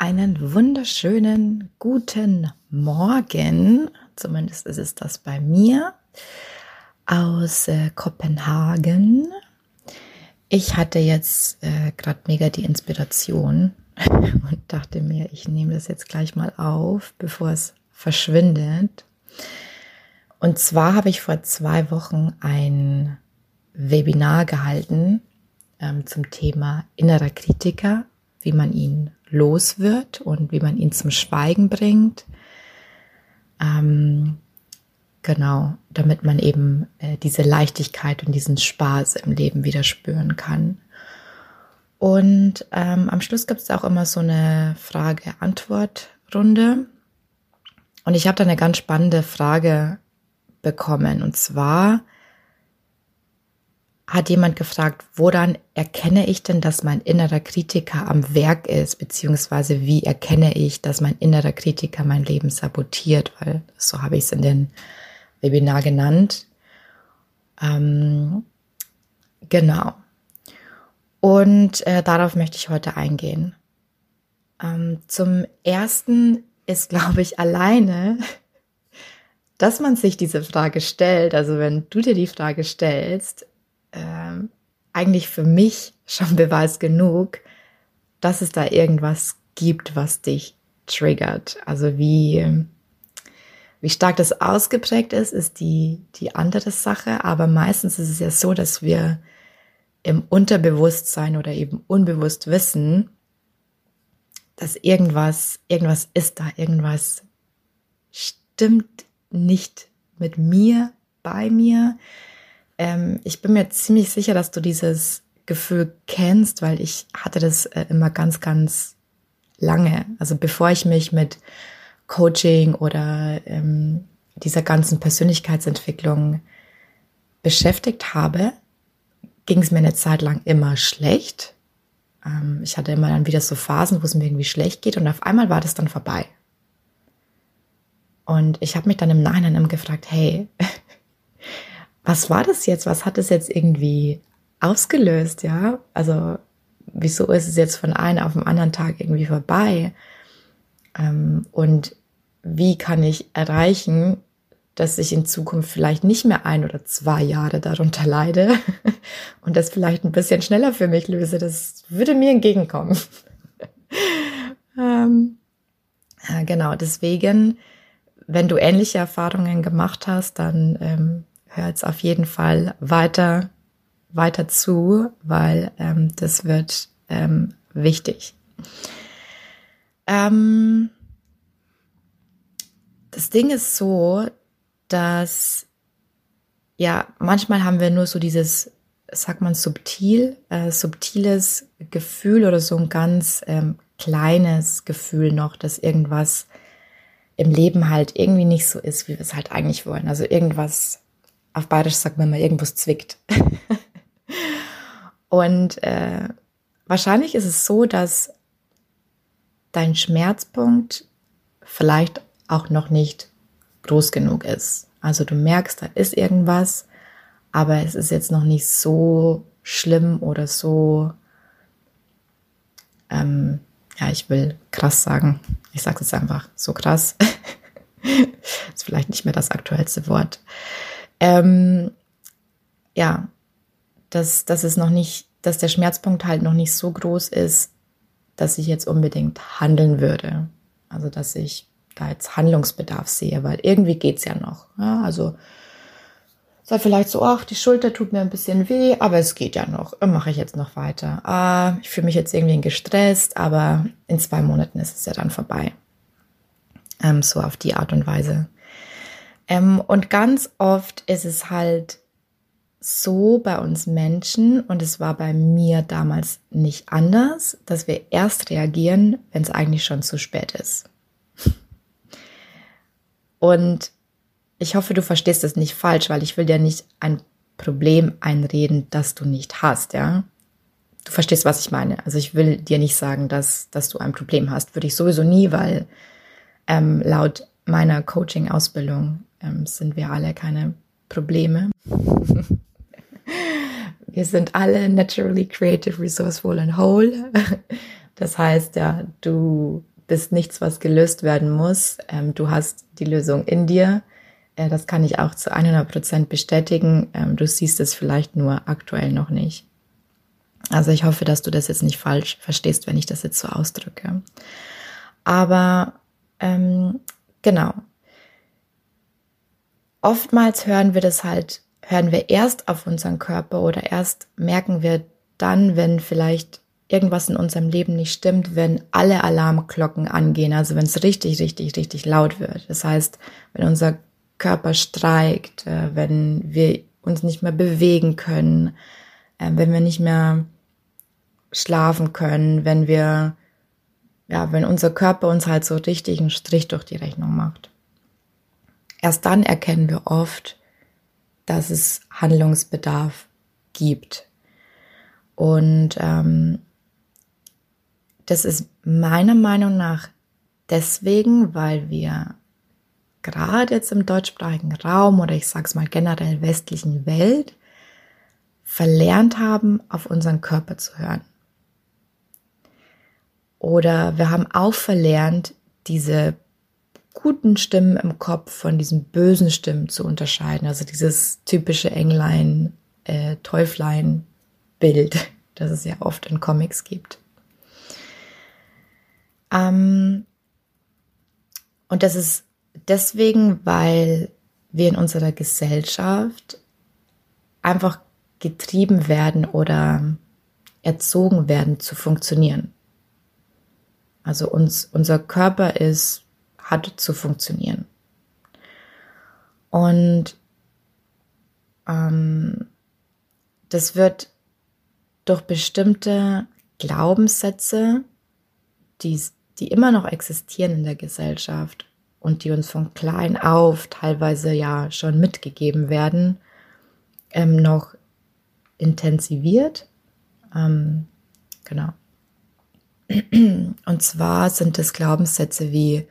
einen wunderschönen guten Morgen, zumindest ist es das bei mir, aus äh, Kopenhagen. Ich hatte jetzt äh, gerade mega die Inspiration und dachte mir, ich nehme das jetzt gleich mal auf, bevor es verschwindet. Und zwar habe ich vor zwei Wochen ein Webinar gehalten ähm, zum Thema innerer Kritiker wie man ihn los wird und wie man ihn zum Schweigen bringt. Ähm, genau, damit man eben äh, diese Leichtigkeit und diesen Spaß im Leben wieder spüren kann. Und ähm, am Schluss gibt es auch immer so eine Frage-Antwort-Runde. Und ich habe da eine ganz spannende Frage bekommen. Und zwar, hat jemand gefragt, woran erkenne ich denn, dass mein innerer Kritiker am Werk ist, beziehungsweise wie erkenne ich, dass mein innerer Kritiker mein Leben sabotiert, weil so habe ich es in den Webinar genannt. Ähm, genau. Und äh, darauf möchte ich heute eingehen. Ähm, zum ersten ist, glaube ich, alleine, dass man sich diese Frage stellt, also wenn du dir die Frage stellst, äh, eigentlich für mich schon Beweis genug, dass es da irgendwas gibt, was dich triggert. Also wie, wie stark das ausgeprägt ist, ist die, die andere Sache. Aber meistens ist es ja so, dass wir im Unterbewusstsein oder eben unbewusst wissen, dass irgendwas, irgendwas ist da, irgendwas stimmt nicht mit mir, bei mir, ähm, ich bin mir ziemlich sicher, dass du dieses Gefühl kennst, weil ich hatte das äh, immer ganz, ganz lange. Also bevor ich mich mit Coaching oder ähm, dieser ganzen Persönlichkeitsentwicklung beschäftigt habe, ging es mir eine Zeit lang immer schlecht. Ähm, ich hatte immer dann wieder so Phasen, wo es mir irgendwie schlecht geht und auf einmal war das dann vorbei. Und ich habe mich dann im Nachhinein immer gefragt, hey, was war das jetzt? Was hat es jetzt irgendwie ausgelöst? Ja, also wieso ist es jetzt von einem auf den anderen Tag irgendwie vorbei? Ähm, und wie kann ich erreichen, dass ich in Zukunft vielleicht nicht mehr ein oder zwei Jahre darunter leide und das vielleicht ein bisschen schneller für mich löse? Das würde mir entgegenkommen. ähm, ja, genau, deswegen, wenn du ähnliche Erfahrungen gemacht hast, dann ähm, hör jetzt auf jeden Fall weiter, weiter zu, weil ähm, das wird ähm, wichtig. Ähm, das Ding ist so, dass ja, manchmal haben wir nur so dieses, sagt man subtil, äh, subtiles Gefühl oder so ein ganz ähm, kleines Gefühl noch, dass irgendwas im Leben halt irgendwie nicht so ist, wie wir es halt eigentlich wollen. Also irgendwas auf Bayerisch sagt man mal, irgendwas zwickt. und äh, wahrscheinlich ist es so, dass dein Schmerzpunkt vielleicht auch noch nicht groß genug ist. Also du merkst, da ist irgendwas, aber es ist jetzt noch nicht so schlimm oder so, ähm, ja, ich will krass sagen. Ich sage es einfach so krass. ist vielleicht nicht mehr das aktuellste Wort ähm, ja, dass, dass es noch nicht, dass der Schmerzpunkt halt noch nicht so groß ist, dass ich jetzt unbedingt handeln würde. Also, dass ich da jetzt Handlungsbedarf sehe, weil irgendwie geht's ja noch. Ja, also, sei vielleicht so, ach, die Schulter tut mir ein bisschen weh, aber es geht ja noch. Mache ich jetzt noch weiter. Ah, ich fühle mich jetzt irgendwie gestresst, aber in zwei Monaten ist es ja dann vorbei. Ähm, so auf die Art und Weise. Ähm, und ganz oft ist es halt so bei uns Menschen, und es war bei mir damals nicht anders, dass wir erst reagieren, wenn es eigentlich schon zu spät ist. Und ich hoffe, du verstehst es nicht falsch, weil ich will dir nicht ein Problem einreden, das du nicht hast, ja. Du verstehst, was ich meine. Also ich will dir nicht sagen, dass, dass du ein Problem hast. Würde ich sowieso nie, weil ähm, laut meiner Coaching-Ausbildung ähm, sind wir alle keine Probleme. wir sind alle naturally creative, resourceful and whole. Das heißt, ja, du bist nichts, was gelöst werden muss. Ähm, du hast die Lösung in dir. Äh, das kann ich auch zu 100 Prozent bestätigen. Ähm, du siehst es vielleicht nur aktuell noch nicht. Also ich hoffe, dass du das jetzt nicht falsch verstehst, wenn ich das jetzt so ausdrücke. Aber ähm, genau. Oftmals hören wir das halt, hören wir erst auf unseren Körper oder erst merken wir dann, wenn vielleicht irgendwas in unserem Leben nicht stimmt, wenn alle Alarmglocken angehen, also wenn es richtig, richtig, richtig laut wird. Das heißt, wenn unser Körper streikt, äh, wenn wir uns nicht mehr bewegen können, äh, wenn wir nicht mehr schlafen können, wenn wir, ja, wenn unser Körper uns halt so richtig einen Strich durch die Rechnung macht. Erst dann erkennen wir oft, dass es Handlungsbedarf gibt. Und ähm, das ist meiner Meinung nach deswegen, weil wir gerade jetzt im deutschsprachigen Raum oder ich sage es mal generell westlichen Welt verlernt haben, auf unseren Körper zu hören. Oder wir haben auch verlernt, diese guten Stimmen im Kopf von diesen bösen Stimmen zu unterscheiden. Also dieses typische Englein, äh, Teuflein-Bild, das es ja oft in Comics gibt. Ähm, und das ist deswegen, weil wir in unserer Gesellschaft einfach getrieben werden oder erzogen werden zu funktionieren. Also uns, unser Körper ist, hat zu funktionieren. Und ähm, das wird durch bestimmte Glaubenssätze, die die immer noch existieren in der Gesellschaft und die uns von klein auf teilweise ja schon mitgegeben werden, ähm, noch intensiviert. Ähm, genau. Und zwar sind es Glaubenssätze wie,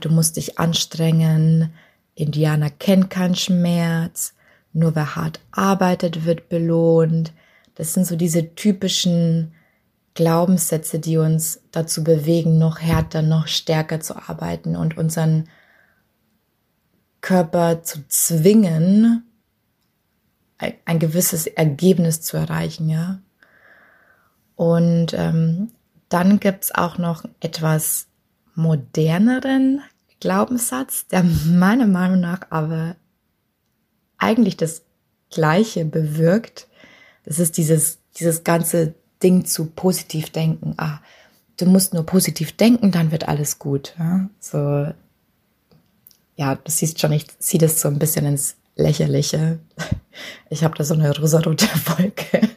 du musst dich anstrengen, Indianer kennt keinen Schmerz, nur wer hart arbeitet, wird belohnt. Das sind so diese typischen Glaubenssätze, die uns dazu bewegen, noch härter, noch stärker zu arbeiten und unseren Körper zu zwingen, ein gewisses Ergebnis zu erreichen, ja. Und ähm, dann gibt's auch noch etwas moderneren Glaubenssatz, der meiner Meinung nach aber eigentlich das Gleiche bewirkt. Das ist dieses, dieses ganze Ding zu positiv denken. Ah, du musst nur positiv denken, dann wird alles gut. Ja? So, ja, du siehst schon, ich ziehe das so ein bisschen ins Lächerliche. Ich habe da so eine rosarote Wolke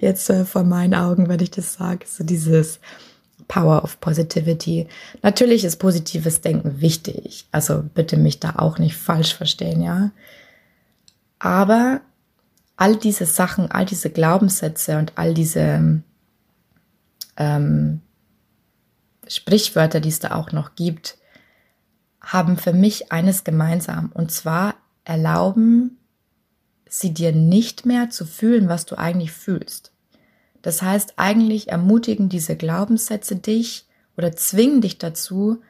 jetzt äh, vor meinen Augen, wenn ich das sage. So dieses Power of Positivity. Natürlich ist positives Denken wichtig. Also bitte mich da auch nicht falsch verstehen, ja. Aber all diese Sachen, all diese Glaubenssätze und all diese ähm, Sprichwörter, die es da auch noch gibt, haben für mich eines gemeinsam. Und zwar erlauben sie dir nicht mehr zu fühlen, was du eigentlich fühlst. Das heißt, eigentlich ermutigen diese Glaubenssätze dich oder zwingen dich dazu,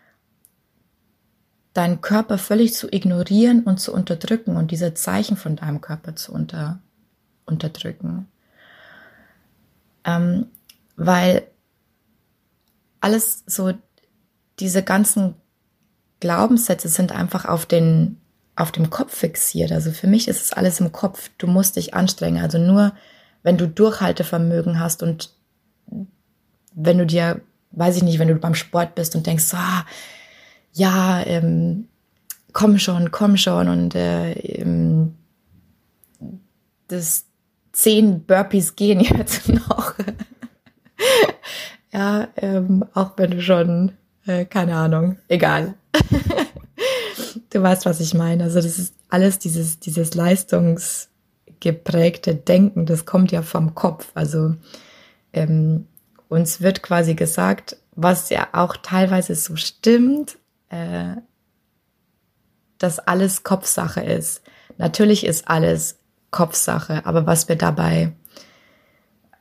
deinen Körper völlig zu ignorieren und zu unterdrücken und diese Zeichen von deinem Körper zu unter, unterdrücken. Ähm, weil alles so, diese ganzen Glaubenssätze sind einfach auf den, auf dem Kopf fixiert. Also für mich ist es alles im Kopf. Du musst dich anstrengen. Also nur, wenn du Durchhaltevermögen hast und wenn du dir, weiß ich nicht, wenn du beim Sport bist und denkst, ah, ja, ähm, komm schon, komm schon und äh, ähm, das, zehn Burpees gehen jetzt noch. ja, ähm, auch wenn du schon, äh, keine Ahnung, egal. du weißt, was ich meine. Also das ist alles dieses, dieses leistungsgeprägte Denken, das kommt ja vom Kopf. Also ähm, uns wird quasi gesagt, was ja auch teilweise so stimmt, äh, dass alles Kopfsache ist. Natürlich ist alles Kopfsache, aber was wir dabei,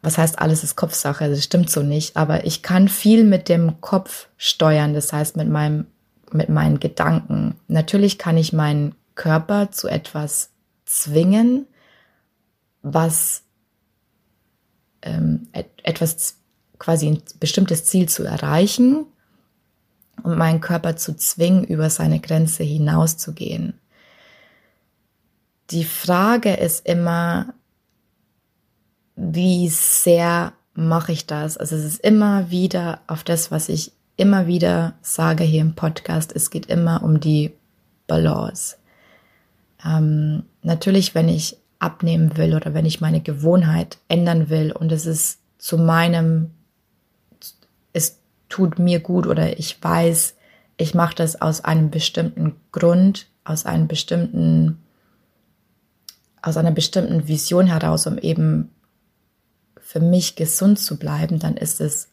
was heißt alles ist Kopfsache, das stimmt so nicht, aber ich kann viel mit dem Kopf steuern, das heißt mit meinem, mit meinen Gedanken. Natürlich kann ich meinen Körper zu etwas zwingen, was ähm, etwas quasi ein bestimmtes Ziel zu erreichen und meinen Körper zu zwingen, über seine Grenze hinauszugehen. Die Frage ist immer, wie sehr mache ich das? Also es ist immer wieder auf das, was ich immer wieder sage hier im Podcast. Es geht immer um die Balance. Ähm, natürlich, wenn ich abnehmen will oder wenn ich meine Gewohnheit ändern will und es ist zu meinem, es tut mir gut oder ich weiß, ich mache das aus einem bestimmten Grund, aus einem bestimmten, aus einer bestimmten Vision heraus, um eben für mich gesund zu bleiben, dann ist es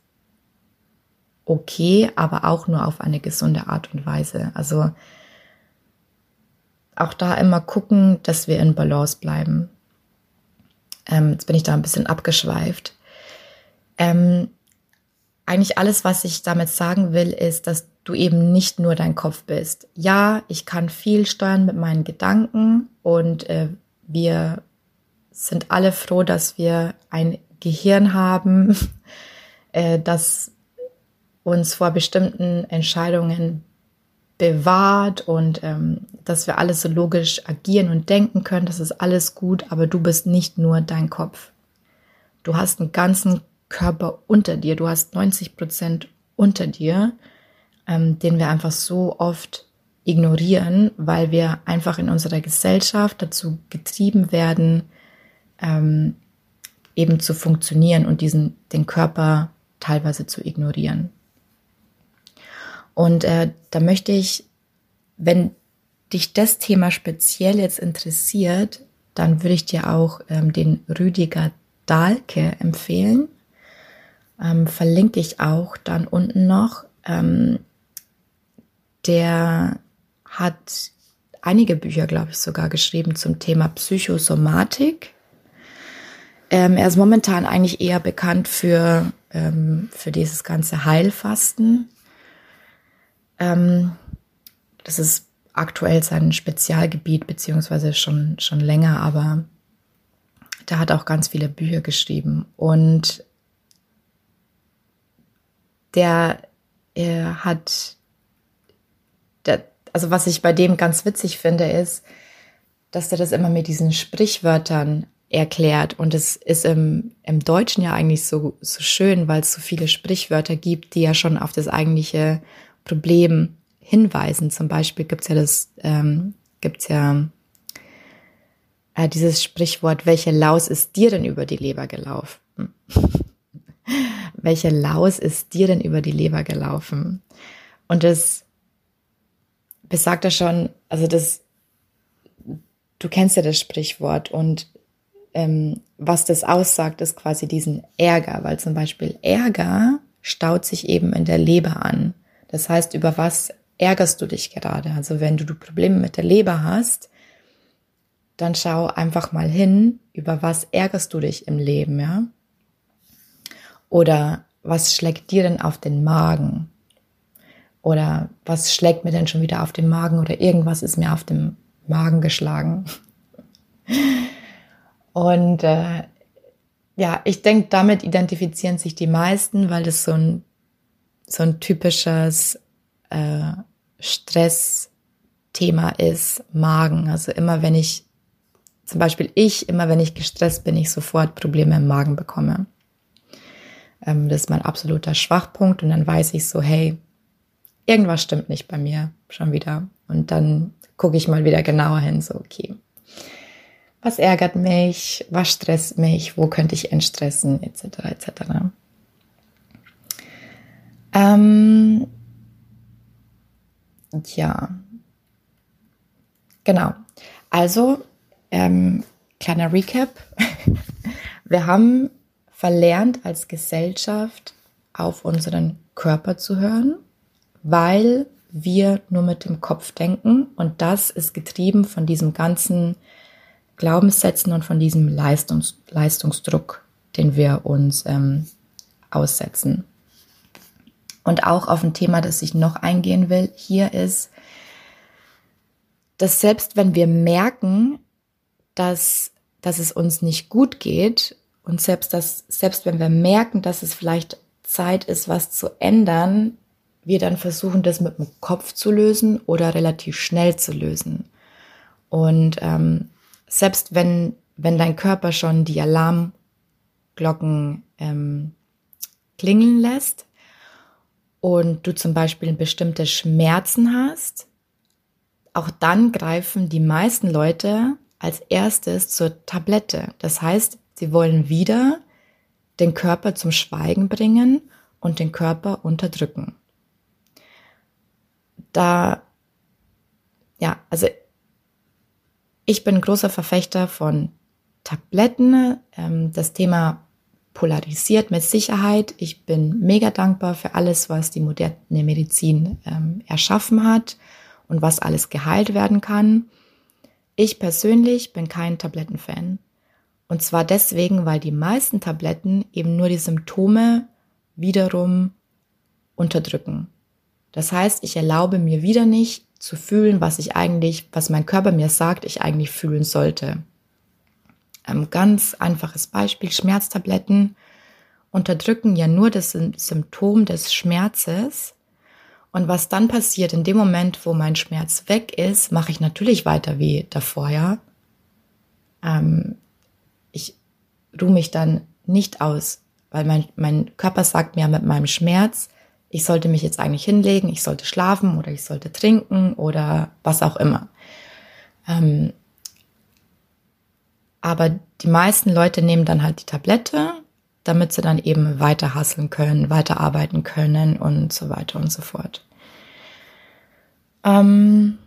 okay, aber auch nur auf eine gesunde Art und Weise. Also auch da immer gucken, dass wir in Balance bleiben. Ähm, jetzt bin ich da ein bisschen abgeschweift. Ähm, eigentlich alles, was ich damit sagen will, ist, dass du eben nicht nur dein Kopf bist. Ja, ich kann viel steuern mit meinen Gedanken und äh, wir sind alle froh, dass wir ein Gehirn haben, äh, das uns vor bestimmten Entscheidungen bewahrt und ähm, dass wir alles so logisch agieren und denken können. Das ist alles gut, aber du bist nicht nur dein Kopf. Du hast einen ganzen Körper unter dir. Du hast 90 Prozent unter dir, ähm, den wir einfach so oft ignorieren, weil wir einfach in unserer Gesellschaft dazu getrieben werden, ähm, eben zu funktionieren und diesen, den Körper teilweise zu ignorieren. Und äh, da möchte ich, wenn dich das Thema speziell jetzt interessiert, dann würde ich dir auch ähm, den Rüdiger Dahlke empfehlen. Ähm, verlinke ich auch dann unten noch. Ähm, der hat einige Bücher, glaube ich, sogar geschrieben zum Thema Psychosomatik. Ähm, er ist momentan eigentlich eher bekannt für, ähm, für dieses ganze Heilfasten. Ähm, das ist aktuell sein Spezialgebiet, beziehungsweise schon, schon länger, aber der hat auch ganz viele Bücher geschrieben. Und der äh, hat, der, also was ich bei dem ganz witzig finde, ist, dass der das immer mit diesen Sprichwörtern erklärt. Und es ist im, im Deutschen ja eigentlich so, so schön, weil es so viele Sprichwörter gibt, die ja schon auf das eigentliche Problem hinweisen. Zum Beispiel gibt's ja das, ähm, gibt's ja äh, dieses Sprichwort, welche Laus ist dir denn über die Leber gelaufen? welche Laus ist dir denn über die Leber gelaufen? Und das besagt ja schon, also das, du kennst ja das Sprichwort und ähm, was das aussagt, ist quasi diesen Ärger, weil zum Beispiel Ärger staut sich eben in der Leber an. Das heißt, über was ärgerst du dich gerade? Also wenn du Probleme mit der Leber hast, dann schau einfach mal hin, über was ärgerst du dich im Leben, ja? Oder was schlägt dir denn auf den Magen? Oder was schlägt mir denn schon wieder auf den Magen? Oder irgendwas ist mir auf dem Magen geschlagen. Und äh, ja, ich denke, damit identifizieren sich die meisten, weil das so ein so ein typisches äh, Stressthema ist, Magen. Also immer wenn ich, zum Beispiel ich, immer wenn ich gestresst bin, ich sofort Probleme im Magen bekomme. Ähm, das ist mein absoluter Schwachpunkt und dann weiß ich so, hey, irgendwas stimmt nicht bei mir schon wieder. Und dann gucke ich mal wieder genauer hin, so, okay. Was ärgert mich? Was stresst mich? Wo könnte ich entstressen? Etc. etc. Ähm, ja. genau. Also, ähm, kleiner Recap. Wir haben verlernt als Gesellschaft auf unseren Körper zu hören, weil wir nur mit dem Kopf denken und das ist getrieben von diesem ganzen Glaubenssätzen und von diesem Leistungs Leistungsdruck, den wir uns ähm, aussetzen. Und auch auf ein Thema, das ich noch eingehen will, hier ist, dass selbst wenn wir merken, dass, dass es uns nicht gut geht und selbst, dass, selbst wenn wir merken, dass es vielleicht Zeit ist, was zu ändern, wir dann versuchen, das mit dem Kopf zu lösen oder relativ schnell zu lösen. Und ähm, selbst wenn, wenn dein Körper schon die Alarmglocken ähm, klingeln lässt und du zum Beispiel bestimmte Schmerzen hast, auch dann greifen die meisten Leute als erstes zur Tablette. Das heißt, sie wollen wieder den Körper zum Schweigen bringen und den Körper unterdrücken. Da, ja, also ich bin großer Verfechter von Tabletten. Ähm, das Thema polarisiert mit Sicherheit. Ich bin mega dankbar für alles, was die moderne Medizin ähm, erschaffen hat und was alles geheilt werden kann. Ich persönlich bin kein Tablettenfan. Und zwar deswegen, weil die meisten Tabletten eben nur die Symptome wiederum unterdrücken. Das heißt, ich erlaube mir wieder nicht zu fühlen, was ich eigentlich, was mein Körper mir sagt, ich eigentlich fühlen sollte. Ein ganz einfaches Beispiel, Schmerztabletten unterdrücken ja nur das Symptom des Schmerzes. Und was dann passiert in dem Moment, wo mein Schmerz weg ist, mache ich natürlich weiter wie davor, ja. Ähm, ich ruhe mich dann nicht aus, weil mein, mein Körper sagt mir mit meinem Schmerz, ich sollte mich jetzt eigentlich hinlegen, ich sollte schlafen oder ich sollte trinken oder was auch immer. Ähm, aber die meisten Leute nehmen dann halt die Tablette, damit sie dann eben weiter hasseln können, weiterarbeiten können und so weiter und so fort. Ähm,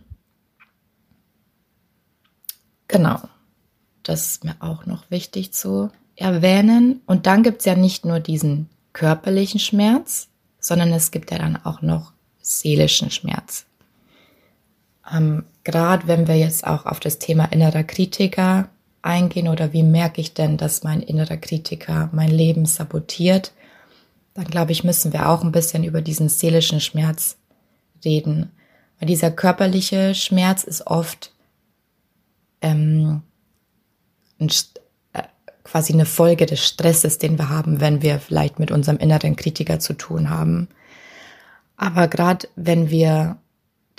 genau. Das ist mir auch noch wichtig zu erwähnen. Und dann gibt's ja nicht nur diesen körperlichen Schmerz, sondern es gibt ja dann auch noch seelischen Schmerz. Ähm, Gerade wenn wir jetzt auch auf das Thema innerer Kritiker eingehen oder wie merke ich denn, dass mein innerer Kritiker mein Leben sabotiert, dann glaube ich, müssen wir auch ein bisschen über diesen seelischen Schmerz reden. Weil dieser körperliche Schmerz ist oft ähm, ein, äh, quasi eine Folge des Stresses, den wir haben, wenn wir vielleicht mit unserem inneren Kritiker zu tun haben. Aber gerade wenn wir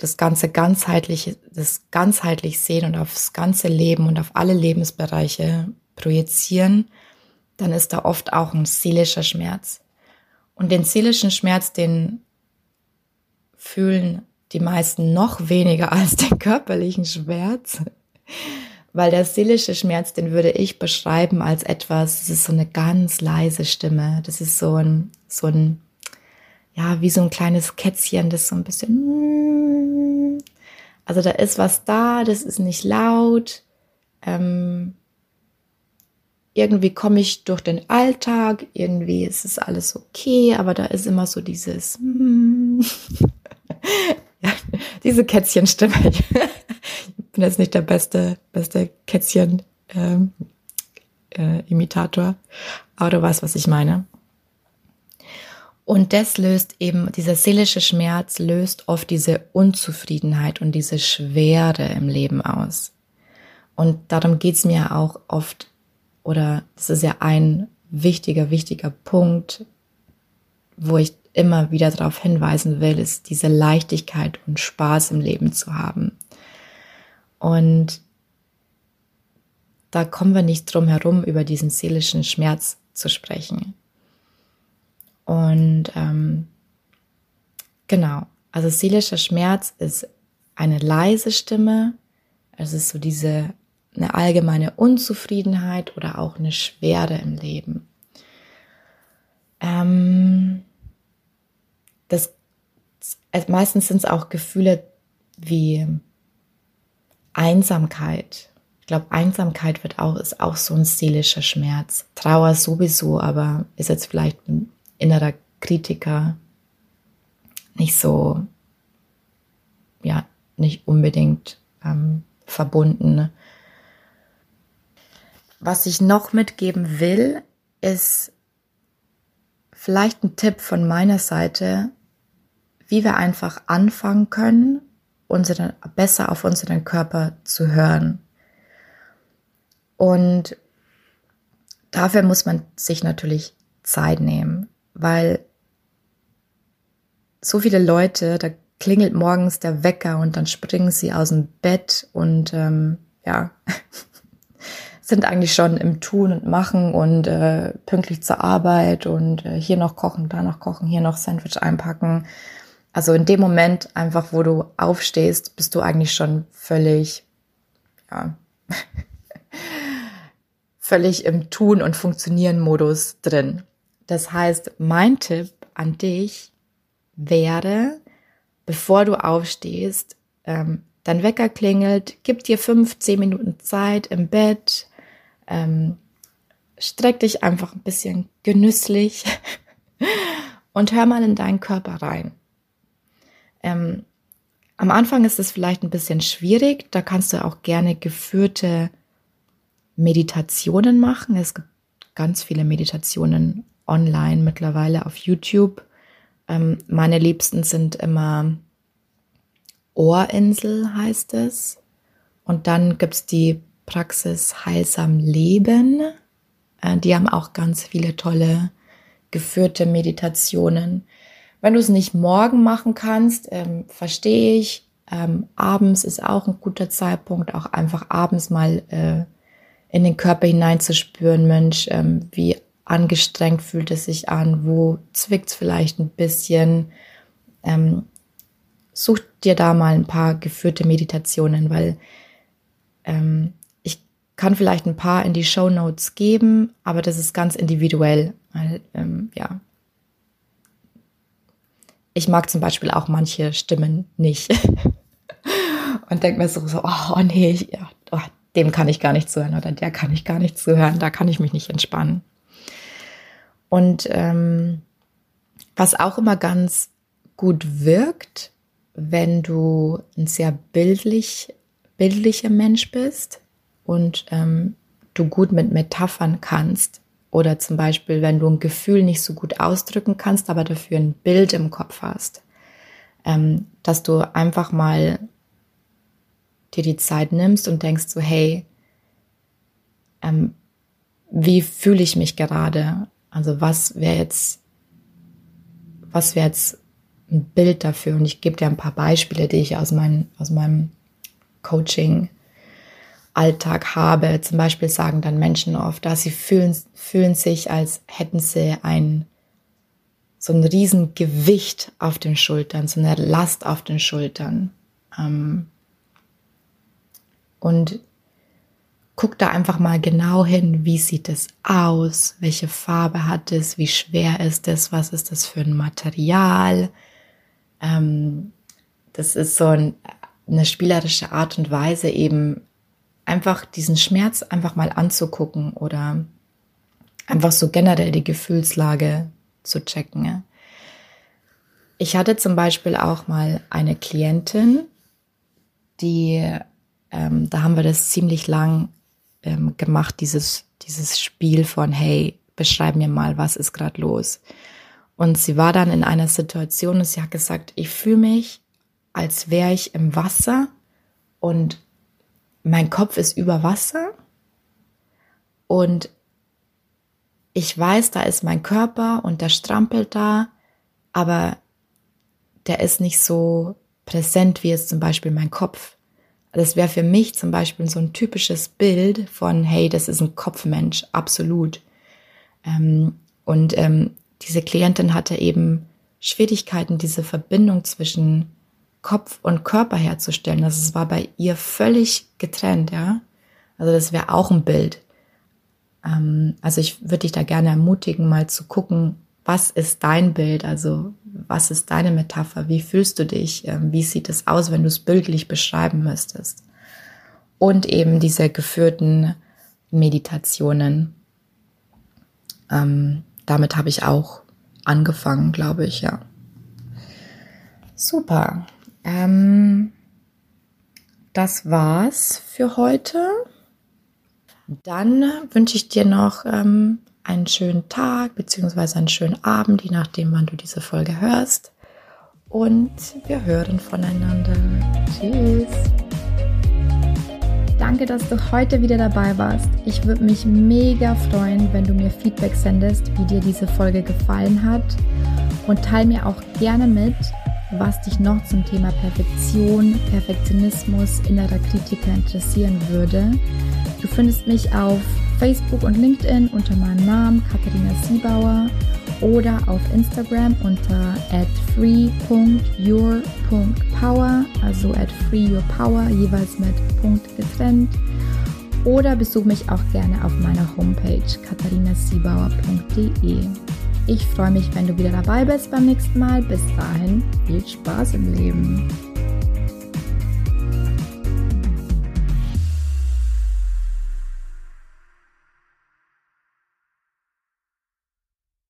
das Ganze ganzheitlich, das ganzheitlich sehen und aufs ganze Leben und auf alle Lebensbereiche projizieren, dann ist da oft auch ein seelischer Schmerz. Und den seelischen Schmerz, den fühlen die meisten noch weniger als den körperlichen Schmerz. Weil der seelische Schmerz, den würde ich beschreiben als etwas, das ist so eine ganz leise Stimme. Das ist so ein, so ein, ja, wie so ein kleines Kätzchen, das so ein bisschen, also da ist was da, das ist nicht laut. Ähm, irgendwie komme ich durch den Alltag, irgendwie ist es alles okay, aber da ist immer so dieses, ja, diese Kätzchenstimme. Ich bin jetzt nicht der beste, beste Kätzchen ähm, äh, Imitator, aber du weißt, was ich meine. Und das löst eben, dieser seelische Schmerz löst oft diese Unzufriedenheit und diese Schwere im Leben aus. Und darum geht's mir auch oft, oder das ist ja ein wichtiger, wichtiger Punkt, wo ich immer wieder darauf hinweisen will, ist diese Leichtigkeit und Spaß im Leben zu haben. Und da kommen wir nicht drum herum, über diesen seelischen Schmerz zu sprechen. Und ähm, genau, also seelischer Schmerz ist eine leise Stimme. Es ist so diese eine allgemeine Unzufriedenheit oder auch eine Schwere im Leben. Ähm, das, meistens sind es auch Gefühle wie Einsamkeit. Ich glaube, Einsamkeit wird auch, ist auch so ein seelischer Schmerz. Trauer sowieso, aber ist jetzt vielleicht ein innerer Kritiker nicht so, ja, nicht unbedingt ähm, verbunden. Was ich noch mitgeben will, ist vielleicht ein Tipp von meiner Seite, wie wir einfach anfangen können, unseren, besser auf unseren Körper zu hören. Und dafür muss man sich natürlich Zeit nehmen, weil so viele Leute, da klingelt morgens der Wecker und dann springen sie aus dem Bett und ähm, ja, sind eigentlich schon im Tun und Machen und äh, pünktlich zur Arbeit und äh, hier noch kochen, da noch kochen, hier noch Sandwich einpacken. Also in dem Moment einfach, wo du aufstehst, bist du eigentlich schon völlig, ja, völlig im Tun und Funktionieren Modus drin. Das heißt, mein Tipp an dich wäre, bevor du aufstehst, ähm, dein Wecker klingelt, gib dir fünf, zehn Minuten Zeit im Bett, ähm, streck dich einfach ein bisschen genüsslich und hör mal in deinen Körper rein. Ähm, am Anfang ist es vielleicht ein bisschen schwierig, da kannst du auch gerne geführte Meditationen machen. Es gibt ganz viele Meditationen online mittlerweile auf YouTube. Ähm, meine Liebsten sind immer Ohrinsel heißt es. Und dann gibt's die Praxis Heilsam Leben. Äh, die haben auch ganz viele tolle geführte Meditationen. Wenn du es nicht morgen machen kannst, ähm, verstehe ich. Ähm, abends ist auch ein guter Zeitpunkt, auch einfach abends mal äh, in den Körper hineinzuspüren, Mensch, ähm, wie angestrengt fühlt es sich an, wo zwickt es vielleicht ein bisschen. Ähm, such dir da mal ein paar geführte Meditationen, weil ähm, kann vielleicht ein paar in die Show Notes geben, aber das ist ganz individuell. Weil, ähm, ja. Ich mag zum Beispiel auch manche Stimmen nicht. Und denke mir so, so, oh nee, ich, oh, dem kann ich gar nicht zuhören oder der kann ich gar nicht zuhören, da kann ich mich nicht entspannen. Und ähm, was auch immer ganz gut wirkt, wenn du ein sehr bildlich, bildlicher Mensch bist, und ähm, du gut mit Metaphern kannst oder zum Beispiel, wenn du ein Gefühl nicht so gut ausdrücken kannst, aber dafür ein Bild im Kopf hast, ähm, dass du einfach mal dir die Zeit nimmst und denkst so, hey, ähm, wie fühle ich mich gerade? Also was wäre jetzt, was wäre jetzt ein Bild dafür? Und ich gebe dir ein paar Beispiele, die ich aus, mein, aus meinem Coaching Alltag habe. Zum Beispiel sagen dann Menschen oft, dass sie fühlen, fühlen sich, als hätten sie ein, so ein Riesengewicht auf den Schultern, so eine Last auf den Schultern. Ähm, und guck da einfach mal genau hin, wie sieht es aus, welche Farbe hat es, wie schwer ist es, was ist das für ein Material. Ähm, das ist so ein, eine spielerische Art und Weise eben einfach diesen Schmerz einfach mal anzugucken oder einfach so generell die Gefühlslage zu checken. Ich hatte zum Beispiel auch mal eine Klientin, die, ähm, da haben wir das ziemlich lang ähm, gemacht, dieses, dieses Spiel von, hey, beschreib mir mal, was ist gerade los. Und sie war dann in einer Situation und sie hat gesagt, ich fühle mich, als wäre ich im Wasser und mein Kopf ist über Wasser und ich weiß, da ist mein Körper und der strampelt da, aber der ist nicht so präsent wie jetzt zum Beispiel mein Kopf. Das wäre für mich zum Beispiel so ein typisches Bild von, hey, das ist ein Kopfmensch, absolut. Ähm, und ähm, diese Klientin hatte eben Schwierigkeiten, diese Verbindung zwischen Kopf und Körper herzustellen. Also es war bei ihr völlig getrennt, ja. Also das wäre auch ein Bild. Ähm, also ich würde dich da gerne ermutigen, mal zu gucken, was ist dein Bild? Also was ist deine Metapher? Wie fühlst du dich? Ähm, wie sieht es aus, wenn du es bildlich beschreiben müsstest? und eben diese geführten Meditationen. Ähm, damit habe ich auch angefangen, glaube ich, ja. Super. Ähm, das war's für heute. Dann wünsche ich dir noch ähm, einen schönen Tag bzw. einen schönen Abend, je nachdem, wann du diese Folge hörst. Und wir hören voneinander. Tschüss. Danke, dass du heute wieder dabei warst. Ich würde mich mega freuen, wenn du mir Feedback sendest, wie dir diese Folge gefallen hat. Und teile mir auch gerne mit, was dich noch zum Thema Perfektion, Perfektionismus, innerer Kritiker interessieren würde. Du findest mich auf Facebook und LinkedIn unter meinem Namen Katharina Siebauer oder auf Instagram unter at free.your.power, also at freeyourpower, jeweils mit Punkt getrennt. Oder besuch mich auch gerne auf meiner Homepage katharinasiebauer.de. Ich freue mich, wenn du wieder dabei bist beim nächsten Mal. Bis dahin, viel Spaß im Leben.